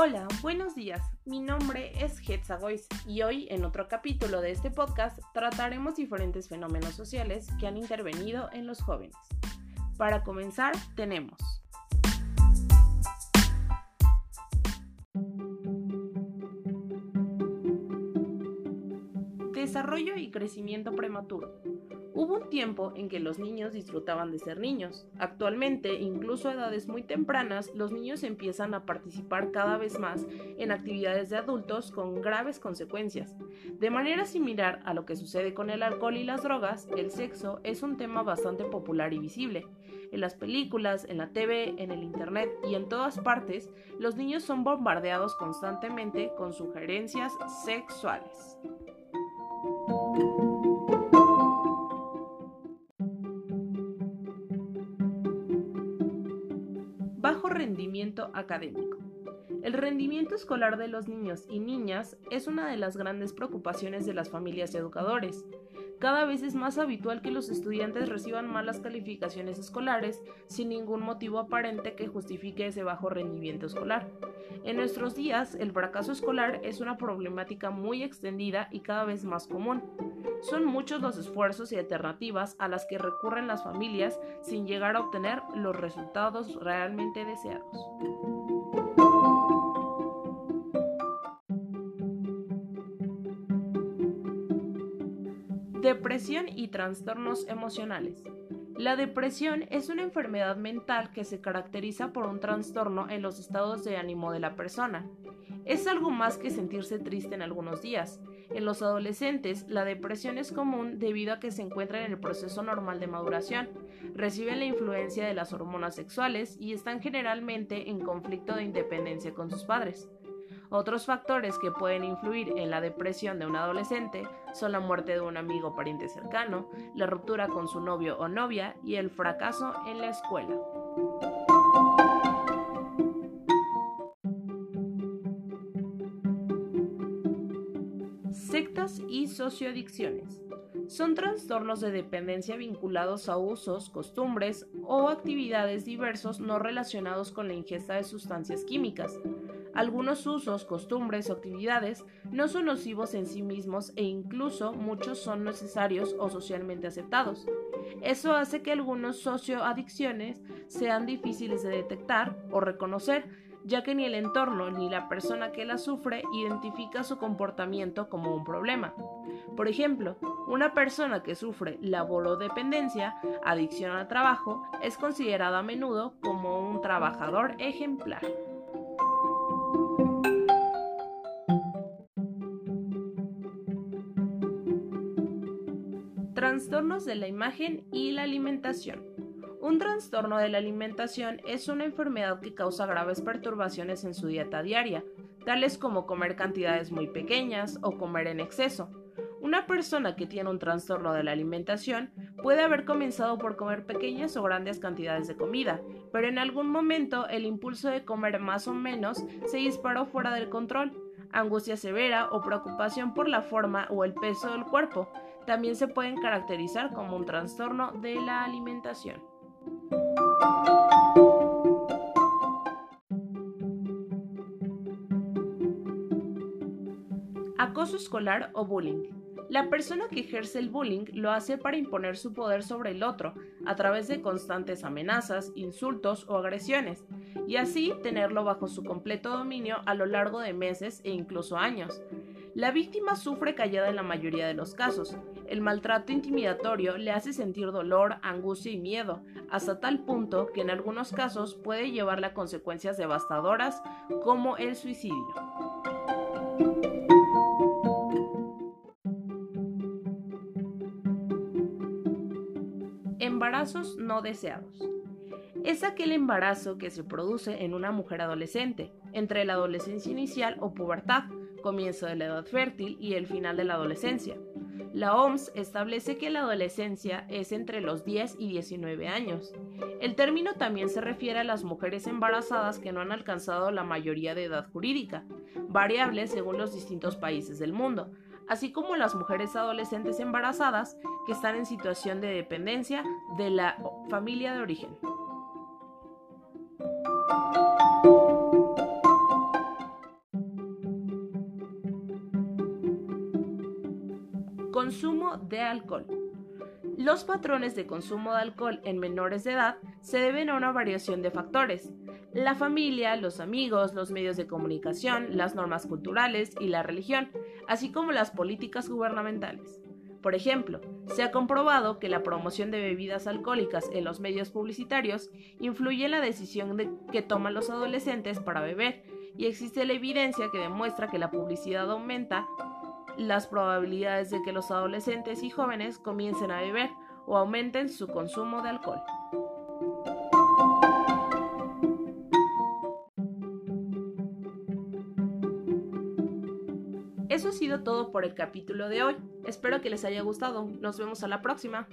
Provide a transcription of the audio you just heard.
Hola, buenos días. Mi nombre es Hetza Goiz y hoy en otro capítulo de este podcast trataremos diferentes fenómenos sociales que han intervenido en los jóvenes. Para comenzar, tenemos Desarrollo y crecimiento prematuro. Hubo un tiempo en que los niños disfrutaban de ser niños. Actualmente, incluso a edades muy tempranas, los niños empiezan a participar cada vez más en actividades de adultos con graves consecuencias. De manera similar a lo que sucede con el alcohol y las drogas, el sexo es un tema bastante popular y visible. En las películas, en la TV, en el Internet y en todas partes, los niños son bombardeados constantemente con sugerencias sexuales. El rendimiento escolar de los niños y niñas es una de las grandes preocupaciones de las familias y educadores. Cada vez es más habitual que los estudiantes reciban malas calificaciones escolares sin ningún motivo aparente que justifique ese bajo rendimiento escolar. En nuestros días, el fracaso escolar es una problemática muy extendida y cada vez más común. Son muchos los esfuerzos y alternativas a las que recurren las familias sin llegar a obtener los resultados realmente deseados. Depresión y trastornos emocionales. La depresión es una enfermedad mental que se caracteriza por un trastorno en los estados de ánimo de la persona. Es algo más que sentirse triste en algunos días. En los adolescentes, la depresión es común debido a que se encuentran en el proceso normal de maduración, reciben la influencia de las hormonas sexuales y están generalmente en conflicto de independencia con sus padres. Otros factores que pueden influir en la depresión de un adolescente son la muerte de un amigo o pariente cercano, la ruptura con su novio o novia y el fracaso en la escuela. Y socioadicciones. Son trastornos de dependencia vinculados a usos, costumbres o actividades diversos no relacionados con la ingesta de sustancias químicas. Algunos usos, costumbres o actividades no son nocivos en sí mismos e incluso muchos son necesarios o socialmente aceptados. Eso hace que algunos socioadicciones sean difíciles de detectar o reconocer, ya que ni el entorno ni la persona que la sufre identifica su comportamiento como un problema. Por ejemplo, una persona que sufre laborodependencia, adicción al trabajo, es considerada a menudo como un trabajador ejemplar. Trastornos de la imagen y la alimentación. Un trastorno de la alimentación es una enfermedad que causa graves perturbaciones en su dieta diaria, tales como comer cantidades muy pequeñas o comer en exceso. Una persona que tiene un trastorno de la alimentación puede haber comenzado por comer pequeñas o grandes cantidades de comida, pero en algún momento el impulso de comer más o menos se disparó fuera del control. Angustia severa o preocupación por la forma o el peso del cuerpo también se pueden caracterizar como un trastorno de la alimentación. Escolar o bullying. La persona que ejerce el bullying lo hace para imponer su poder sobre el otro, a través de constantes amenazas, insultos o agresiones, y así tenerlo bajo su completo dominio a lo largo de meses e incluso años. La víctima sufre callada en la mayoría de los casos. El maltrato intimidatorio le hace sentir dolor, angustia y miedo, hasta tal punto que en algunos casos puede llevarle a consecuencias devastadoras como el suicidio. No deseados. Es aquel embarazo que se produce en una mujer adolescente, entre la adolescencia inicial o pubertad, comienzo de la edad fértil y el final de la adolescencia. La OMS establece que la adolescencia es entre los 10 y 19 años. El término también se refiere a las mujeres embarazadas que no han alcanzado la mayoría de edad jurídica, variable según los distintos países del mundo, así como las mujeres adolescentes embarazadas que están en situación de dependencia de la familia de origen. Consumo de alcohol. Los patrones de consumo de alcohol en menores de edad se deben a una variación de factores, la familia, los amigos, los medios de comunicación, las normas culturales y la religión, así como las políticas gubernamentales. Por ejemplo, se ha comprobado que la promoción de bebidas alcohólicas en los medios publicitarios influye en la decisión que toman los adolescentes para beber, y existe la evidencia que demuestra que la publicidad aumenta las probabilidades de que los adolescentes y jóvenes comiencen a beber o aumenten su consumo de alcohol. Eso ha sido todo por el capítulo de hoy. Espero que les haya gustado. Nos vemos a la próxima.